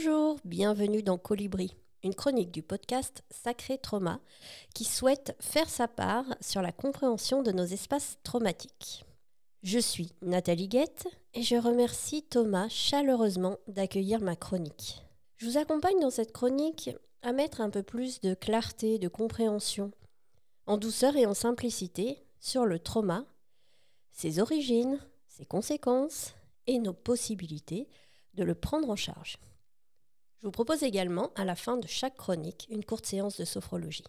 Bonjour, bienvenue dans Colibri, une chronique du podcast Sacré Trauma qui souhaite faire sa part sur la compréhension de nos espaces traumatiques. Je suis Nathalie Guette et je remercie Thomas chaleureusement d'accueillir ma chronique. Je vous accompagne dans cette chronique à mettre un peu plus de clarté, de compréhension, en douceur et en simplicité sur le trauma, ses origines, ses conséquences et nos possibilités de le prendre en charge. Je vous propose également, à la fin de chaque chronique, une courte séance de sophrologie.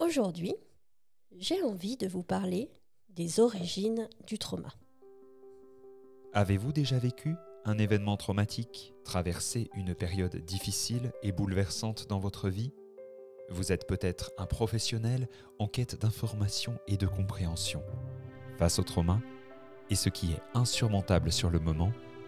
Aujourd'hui, j'ai envie de vous parler des origines du trauma. Avez-vous déjà vécu un événement traumatique, traversé une période difficile et bouleversante dans votre vie? Vous êtes peut-être un professionnel en quête d'information et de compréhension. Face au trauma, et ce qui est insurmontable sur le moment,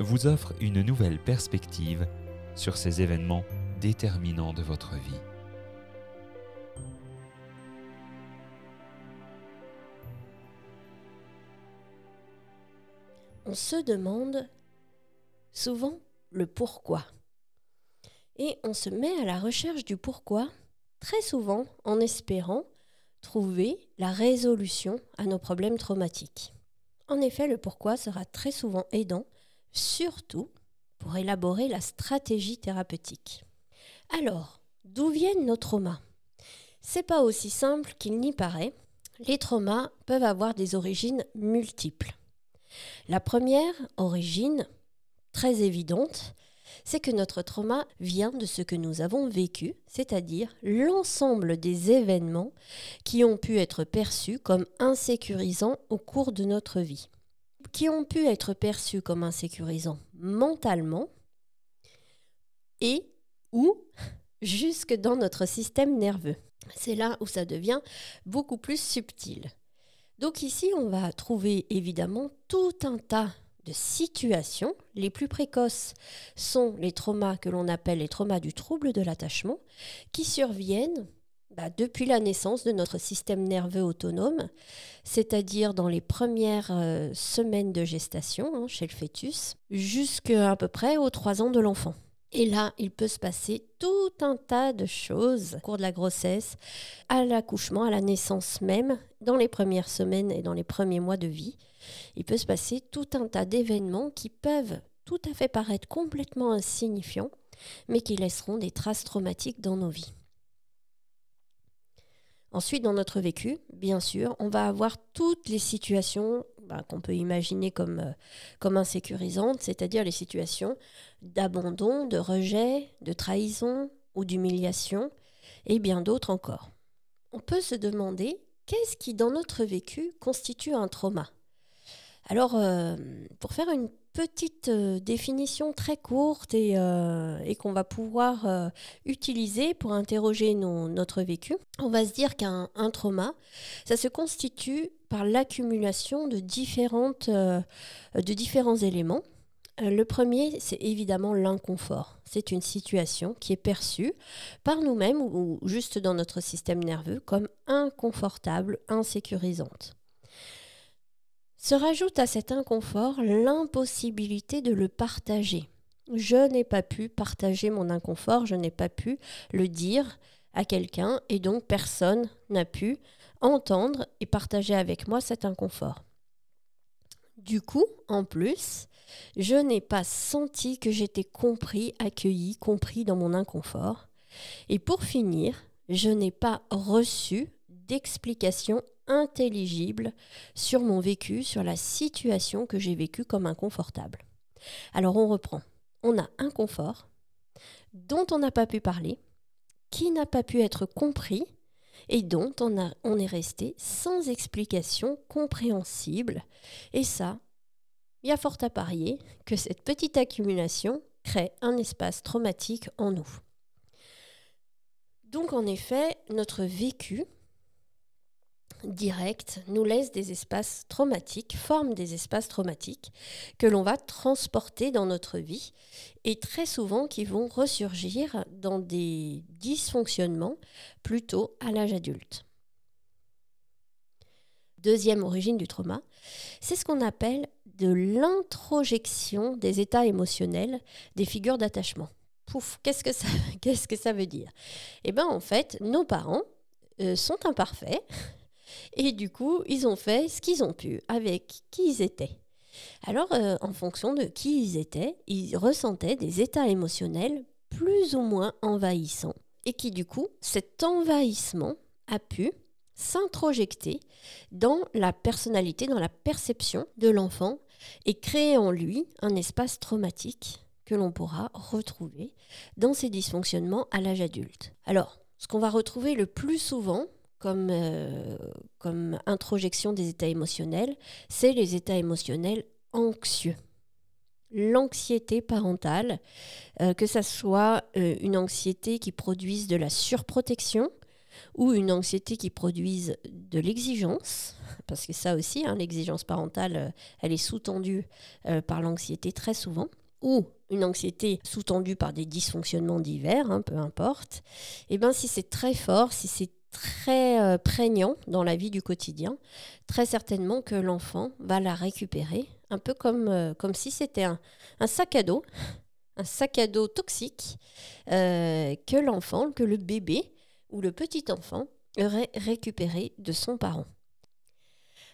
vous offre une nouvelle perspective sur ces événements déterminants de votre vie. On se demande souvent le pourquoi. Et on se met à la recherche du pourquoi, très souvent en espérant trouver la résolution à nos problèmes traumatiques. En effet, le pourquoi sera très souvent aidant surtout pour élaborer la stratégie thérapeutique. Alors, d'où viennent nos traumas? C'est pas aussi simple qu'il n'y paraît. Les traumas peuvent avoir des origines multiples. La première origine, très évidente, c'est que notre trauma vient de ce que nous avons vécu, c'est-à-dire l'ensemble des événements qui ont pu être perçus comme insécurisants au cours de notre vie qui ont pu être perçus comme insécurisants mentalement et ou jusque dans notre système nerveux. C'est là où ça devient beaucoup plus subtil. Donc ici, on va trouver évidemment tout un tas de situations. Les plus précoces sont les traumas que l'on appelle les traumas du trouble de l'attachement, qui surviennent bah, depuis la naissance de notre système nerveux autonome, c'est-à-dire dans les premières euh, semaines de gestation hein, chez le fœtus, jusqu'à peu près aux 3 ans de l'enfant. Et là, il peut se passer tout un tas de choses au cours de la grossesse, à l'accouchement, à la naissance même, dans les premières semaines et dans les premiers mois de vie. Il peut se passer tout un tas d'événements qui peuvent tout à fait paraître complètement insignifiants, mais qui laisseront des traces traumatiques dans nos vies. Ensuite, dans notre vécu, bien sûr, on va avoir toutes les situations bah, qu'on peut imaginer comme, euh, comme insécurisantes, c'est-à-dire les situations d'abandon, de rejet, de trahison ou d'humiliation, et bien d'autres encore. On peut se demander qu'est-ce qui, dans notre vécu, constitue un trauma? Alors, euh, pour faire une petite euh, définition très courte et, euh, qu'on va pouvoir euh, utiliser pour interroger notre vécu. On va se dire qu'un trauma, ça se constitue par l'accumulation de différents éléments. Le premier, c'est évidemment l'inconfort. C'est une situation qui est perçue par nous-mêmes ou juste dans notre système nerveux comme inconfortable, insécurisante. Se rajoute à cet inconfort l'impossibilité de le partager. Je n'ai pas pu partager mon inconfort, je n'ai pas pu le dire à quelqu'un et donc personne n'a pu entendre et partager avec moi cet inconfort. Du coup, en plus, je n'ai pas senti que j'étais compris, accueilli, compris dans mon inconfort. Et pour finir, je n'ai pas reçu d'explication intelligible sur mon vécu, sur la situation que j'ai vécue comme inconfortable. Alors on reprend. On a un confort dont on n'a pas pu parler, qui n'a pas pu être compris et dont on, est resté sans explication compréhensible. Et ça, il y a fort à parier que cette petite accumulation crée un espace traumatique en nous. Donc en effet, notre vécu direct nous laisse des espaces traumatiques, forme des espaces traumatiques que l'on va transporter dans notre vie et très souvent qui vont ressurgir dans des dysfonctionnements plutôt à l'âge adulte. Deuxième origine du trauma, c'est ce qu'on appelle de l'introjection des états émotionnels des figures d'attachement. Pouf, qu'est-ce que ça, qu'est-ce que ça veut dire? Eh bien en fait, nos parents euh, sont imparfaits, et du coup, ils ont fait ce qu'ils ont pu avec qui ils étaient. Alors, euh, en fonction de qui ils étaient, ils ressentaient des états émotionnels plus ou moins envahissants. Et qui, du coup, cet envahissement a pu s'introjecter dans la personnalité, dans la perception de l'enfant et créer en lui un espace traumatique que l'on pourra retrouver dans ses dysfonctionnements à l'âge adulte. Alors, ce qu'on va retrouver le plus souvent, comme, euh, comme introjection des états émotionnels, c'est les états émotionnels anxieux. L'anxiété parentale, euh, que ce soit euh, une anxiété qui produise de la surprotection ou une anxiété qui produise de l'exigence, parce que ça aussi, hein, l'exigence parentale, elle est sous-tendue par l'anxiété très souvent, ou une anxiété sous-tendue par des dysfonctionnements divers, hein, peu importe, et eh ben si c'est très fort, si c'est très euh, prégnant dans la vie du quotidien, très certainement que l'enfant va la récupérer, un peu comme, euh, si c'était un, sac à dos, un sac à dos toxique euh, que l'enfant, que le bébé ou le petit enfant aurait récupéré de son parent.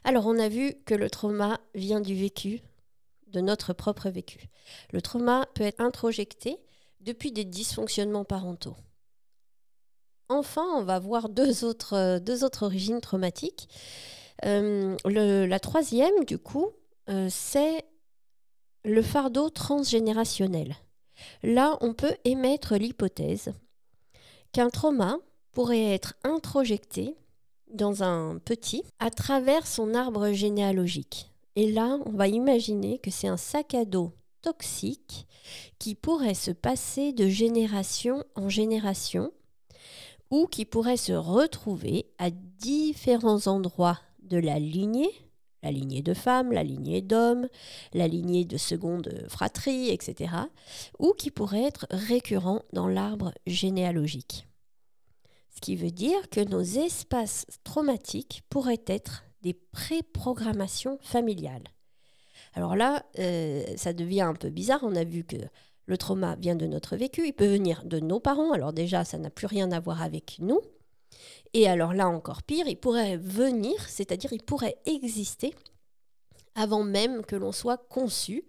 Alors on a vu que le trauma vient du vécu, de notre propre vécu. Le trauma peut être introjecté depuis des dysfonctionnements parentaux. Enfin, on va voir deux autres, euh, origines traumatiques. Euh, la troisième, du coup, euh, c'est le fardeau transgénérationnel. Là, on peut émettre l'hypothèse qu'un trauma pourrait être introjecté dans un petit à travers son arbre généalogique. Et là, on va imaginer que c'est un sac à dos toxique qui pourrait se passer de génération en génération ou qui pourrait se retrouver à différents endroits de la lignée, la lignée de femmes, la lignée d'hommes, la lignée de seconde fratrie, etc., ou qui pourrait être récurrent dans l'arbre généalogique. Ce qui veut dire que nos espaces traumatiques pourraient être des préprogrammations familiales. Alors là, euh, ça devient un peu bizarre. On a vu que le trauma vient de notre vécu, il peut venir de nos parents, alors déjà ça n'a plus rien à voir avec nous. Et alors là encore pire, il pourrait venir, c'est-à-dire il pourrait exister avant même que l'on soit conçu.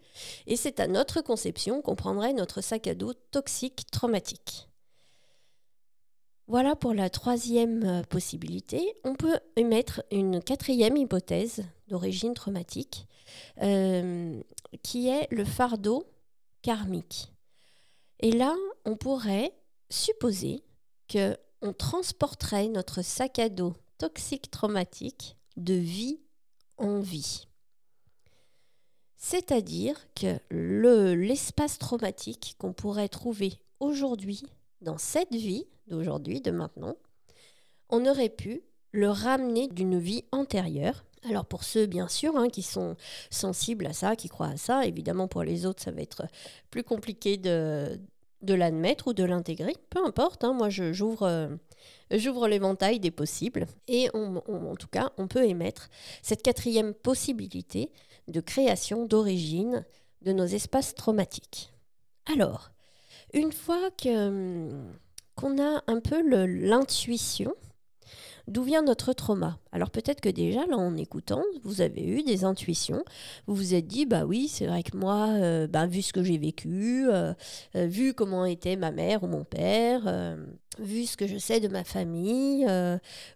Et c'est à notre conception qu'on prendrait notre sac à dos toxique traumatique. Voilà pour la troisième euh, possibilité. On peut émettre une quatrième hypothèse d'origine traumatique, euh, qui est le fardeau karmique. Et là, on pourrait supposer que on transporterait notre sac à dos toxique traumatique de vie en vie. C'est-à-dire que l'espace traumatique qu'on pourrait trouver aujourd'hui, dans cette vie d'aujourd'hui, de maintenant, on aurait pu le ramener d'une vie antérieure alors pour ceux, bien sûr, hein, qui sont sensibles à ça, qui croient à ça, évidemment pour les autres, ça va être plus compliqué de, de l'admettre ou de l'intégrer. Peu importe, hein, moi j'ouvre euh, j'ouvre l'éventail des possibles. Et en tout cas, on peut émettre cette quatrième possibilité de création d'origine de nos espaces traumatiques. Alors, une fois que qu'on a un peu l'intuition D'où vient notre trauma? Alors peut-être que déjà, là, en écoutant, vous avez eu des intuitions. Vous vous êtes dit, bah oui, c'est vrai que moi, euh, bah, vu ce que j'ai vécu, euh, euh, vu comment était ma mère ou mon père, vu ce que je sais de ma famille,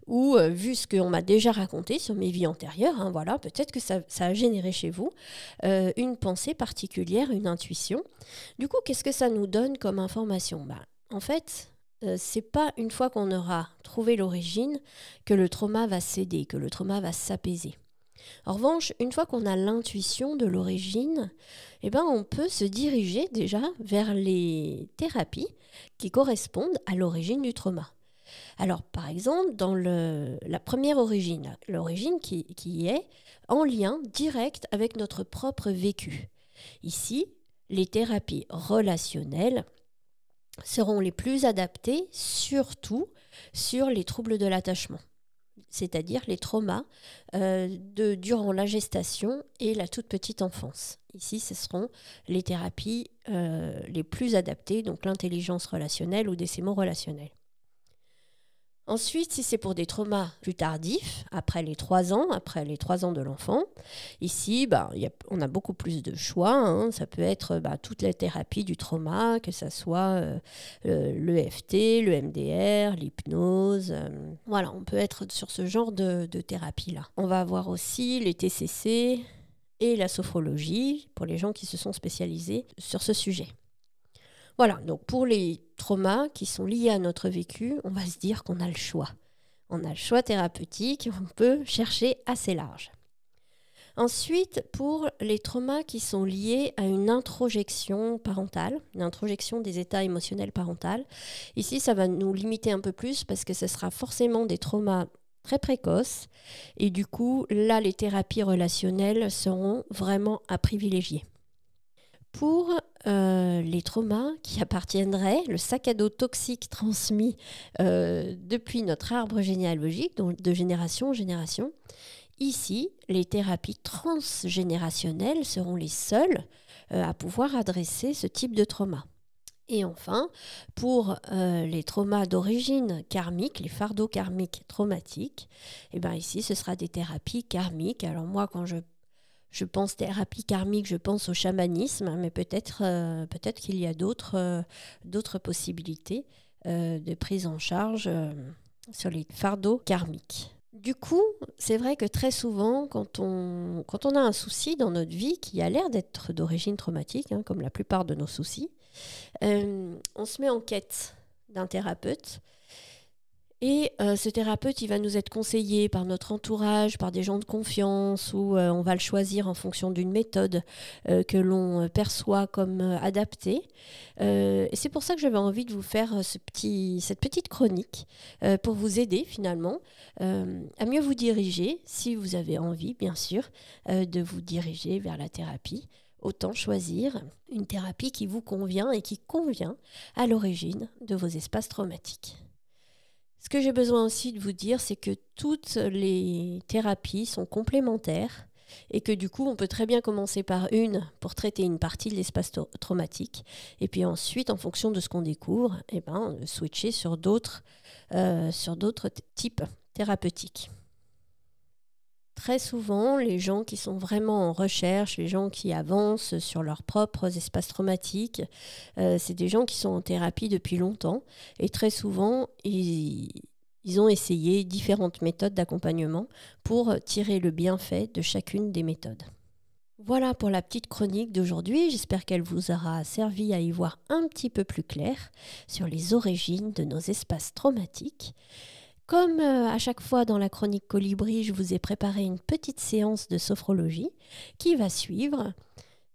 ou vu ce qu'on m'a déjà raconté sur mes vies antérieures, hein, voilà, peut-être que ça, ça, a généré chez vous une pensée particulière, une intuition. Du coup, qu'est-ce que ça nous donne comme information? Bah, En fait, euh, c'est pas une fois qu'on aura trouvé l'origine que le trauma va céder, que le trauma va s'apaiser. En revanche, une fois qu'on a l'intuition de l'origine, eh ben, on peut se diriger déjà vers les thérapies qui correspondent à l'origine du trauma. Alors, par exemple, dans la première origine, l'origine qui, qui est en lien direct avec notre propre vécu. Ici, les thérapies relationnelles seront les plus adaptées, surtout sur les troubles de l'attachement c'est-à-dire les traumas euh, de, durant la gestation et la toute petite enfance. Ici, ce seront les thérapies euh, les plus adaptées, donc l'intelligence relationnelle ou des sémaux relationnels. Ensuite, si c'est pour des traumas plus tardifs, après les 3 ans, après les 3 ans de l'enfant, ici, bah, on a beaucoup plus de choix. Hein. Ça peut être bah, toutes les thérapies du trauma, que ce soit euh, euh l'EFT, le MDR, l'hypnose. Euh, voilà, on peut être sur ce genre de, de thérapie-là. On va avoir aussi les TCC et la sophrologie pour les gens qui se sont spécialisés sur ce sujet. Voilà, donc pour les traumas qui sont liés à notre vécu, on va se dire qu'on a le choix. On a le choix thérapeutique, on peut chercher assez large. Ensuite, pour les traumas qui sont liés à une introjection parentale, une introjection des états émotionnels parentaux, ici ça va nous limiter un peu plus parce que ce sera forcément des traumas très précoces et du coup là les thérapies relationnelles seront vraiment à privilégier. Pour euh, les traumas qui appartiendraient, le sac à dos toxique transmis euh, depuis notre arbre généalogique, donc de génération en génération. Ici, les thérapies transgénérationnelles seront les seules euh, à pouvoir adresser ce type de trauma. Et enfin, pour les traumas d'origine karmique, les fardeaux karmiques traumatiques, et eh ben ici, ce sera des thérapies karmiques. Alors moi, quand je je pense thérapie karmique, je pense au chamanisme, mais peut-être euh, peut-être qu'il y a d'autres euh, d'autres possibilités euh, de prise en charge sur les fardeaux karmiques. Du coup, c'est vrai que très souvent, quand on, quand on a un souci dans notre vie qui a l'air d'être d'origine traumatique, hein, comme la plupart de nos soucis, on se met en quête d'un thérapeute et euh, ce thérapeute, il va nous être conseillé par notre entourage, par des gens de confiance, ou euh, on va le choisir en fonction d'une méthode euh, que l'on perçoit comme adaptée. et c'est pour ça que j'avais envie de vous faire cette petite chronique pour vous aider finalement à mieux vous diriger, si vous avez envie, bien sûr, de vous diriger vers la thérapie autant choisir une thérapie qui vous convient et qui convient à l'origine de vos espaces traumatiques. Ce que j'ai besoin aussi de vous dire, c'est que toutes les thérapies sont complémentaires et que du coup, on peut très bien commencer par une pour traiter une partie de l'espace traumatique, et puis ensuite, en fonction de ce qu'on découvre, eh ben, switcher sur d'autres euh, sur d'autres types thérapeutiques. Très souvent, les gens qui sont vraiment en recherche, les gens qui avancent sur leurs propres espaces traumatiques, euh, c'est des gens qui sont en thérapie depuis longtemps. Et très souvent, ils, ils ont essayé différentes méthodes d'accompagnement pour tirer le bienfait de chacune des méthodes. Voilà pour la petite chronique d'aujourd'hui. J'espère qu'elle vous aura servi à y voir un petit peu plus clair sur les origines de nos espaces traumatiques. Comme euh, à chaque fois dans la chronique Colibri, je vous ai préparé une petite séance de sophrologie qui va suivre.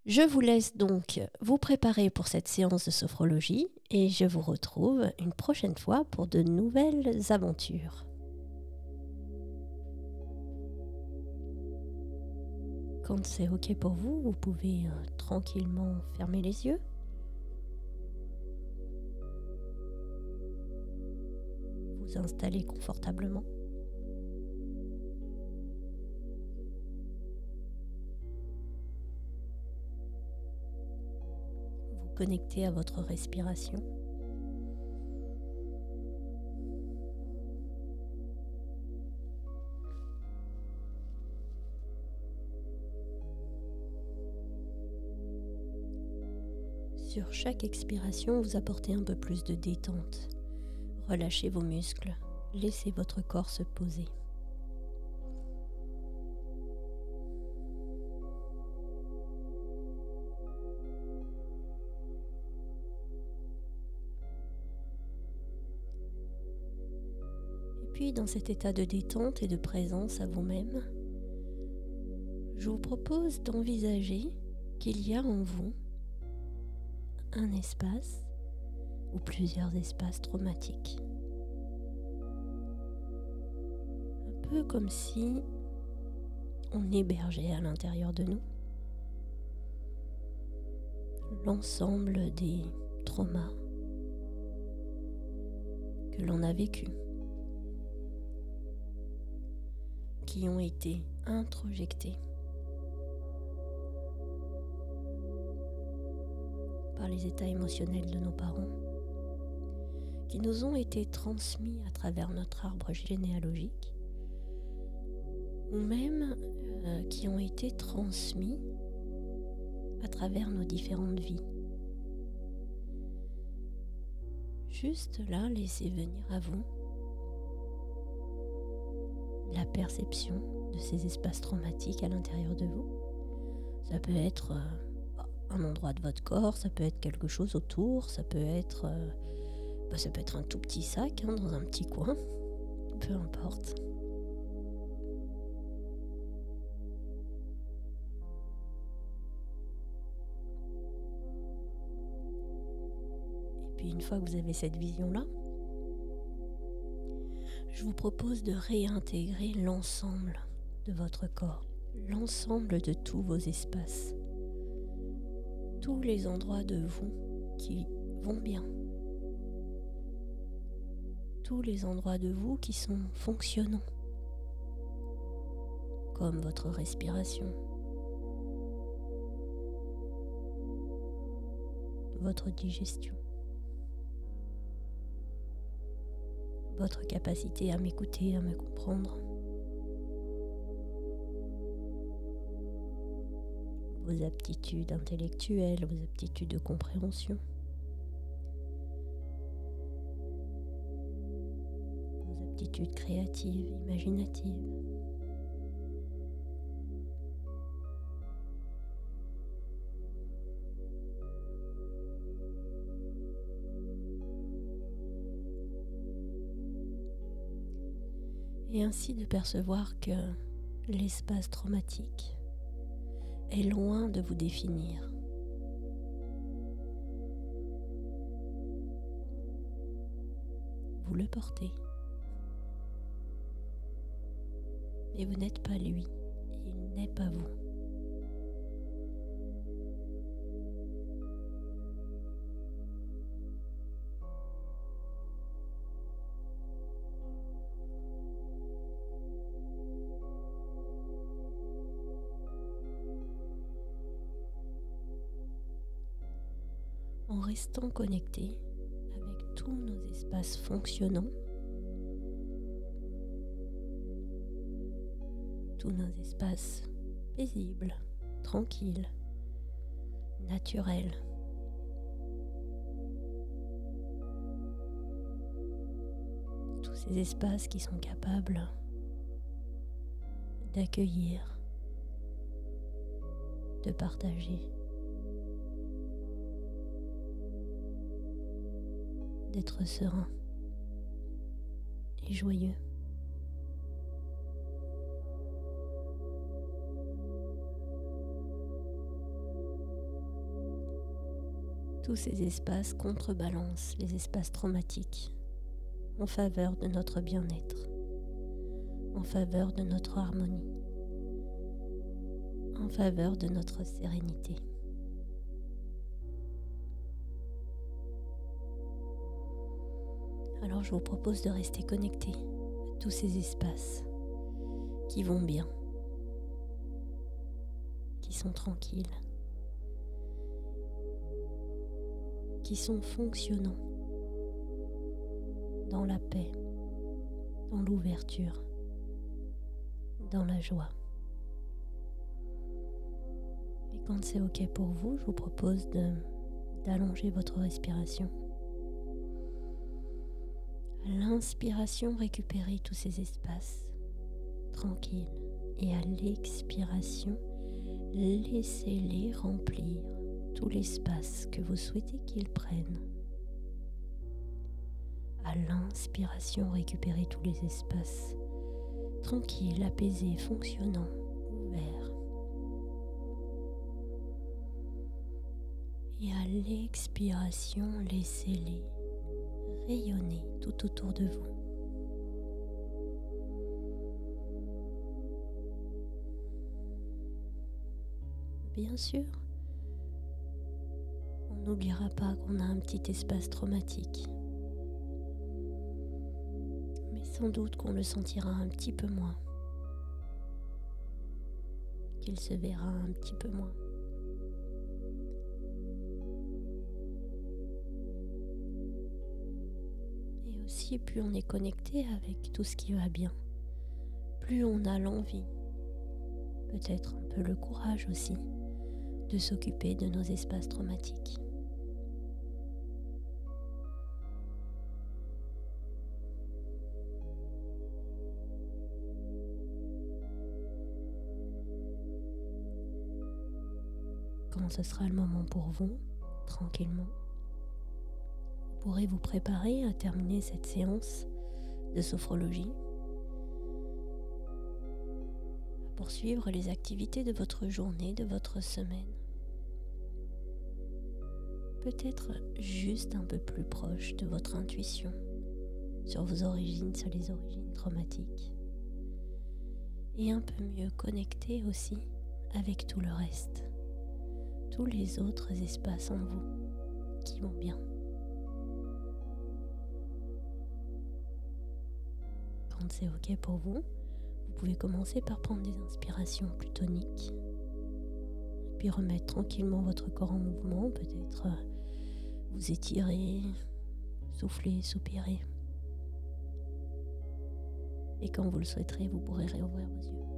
Je vous laisse donc vous préparer pour cette séance de sophrologie et je vous retrouve une prochaine fois pour de nouvelles aventures. Quand c'est OK pour vous, vous pouvez euh, tranquillement fermer les yeux. Installer confortablement. Vous connectez à votre respiration. Sur chaque expiration, vous apportez un peu plus de détente. Relâchez vos muscles, laissez votre corps se poser. Et puis dans cet état de détente et de présence à vous-même, je vous propose d'envisager qu'il y a en vous un espace ou plusieurs espaces traumatiques. Un peu comme si on hébergeait à l'intérieur de nous l'ensemble des traumas que l'on a vécus, qui ont été introjectés par les états émotionnels de nos parents, qui nous ont été transmis à travers notre arbre généalogique, ou même euh, qui ont été transmis à travers nos différentes vies. Juste là, laissez venir à vous la perception de ces espaces traumatiques à l'intérieur de vous. Ça peut être euh, un endroit de votre corps, ça peut être quelque chose autour, ça peut être, euh, bah, ça peut être un tout petit sac hein, dans un petit coin, peu importe. puis une fois que vous avez cette vision-là, je vous propose de réintégrer l'ensemble de votre corps, l'ensemble de tous vos espaces, tous les endroits de vous qui vont bien, tous les endroits de vous qui sont fonctionnants, comme votre respiration, votre digestion. votre capacité à m'écouter, à me comprendre. Vos aptitudes intellectuelles, vos aptitudes de compréhension. Créatives, imaginatives. et ainsi de percevoir que l'espace traumatique est loin de vous définir. Vous le portez. Mais vous n'êtes pas lui, il n'est pas vous. en restant connecté avec tous nos espaces fonctionnants, tous nos espaces paisibles, tranquilles, naturels. Tous ces espaces qui sont capables d'accueillir, de partager. d'être serein et joyeux. Tous ces espaces contrebalancent les espaces traumatiques en faveur de notre bien-être, en faveur de notre harmonie, en faveur de notre sérénité. Alors je vous propose de rester connecté à tous ces espaces qui vont bien, qui sont tranquilles, qui sont fonctionnants dans la paix, dans l'ouverture, dans la joie. Et quand c'est OK pour vous, je vous propose d'allonger votre respiration. L'inspiration, récupérez tous ces espaces tranquilles. Et à l'expiration, laissez-les remplir l'espace que vous souhaitez qu'il prenne. À l'inspiration, récupérez tous les espaces tranquilles, apaisés, fonctionnants, ouverts. Et à l'expiration, laissez-les rayonner tout autour de vous. Bien sûr, n'oubliera pas qu'on a un petit espace traumatique. Mais sans doute qu'on le sentira un petit peu moins. Qu'il se verra un petit peu moins. Et aussi, plus on est connecté avec tout ce qui va bien, plus on a l'envie, peut-être un peu le courage aussi, de s'occuper de nos espaces traumatiques. Ce sera le moment pour vous, tranquillement, pourrez vous préparer à terminer cette séance de sophrologie poursuivre les activités de votre journée, de votre semaine. Peut-être juste un peu plus proche de votre intuition sur vos origines, sur les origines traumatiques. Et un peu mieux connecté aussi avec tout le reste, tous les autres espaces en vous qui vont bien. Quand c'est OK pour vous, vous pouvez commencer par prendre des inspirations plus toniques. Puis remettre tranquillement votre corps en mouvement, peut-être euh, vous étirer, souffler, soupirer. Et quand vous le souhaiterez, vous pourrez réouvrir vos yeux.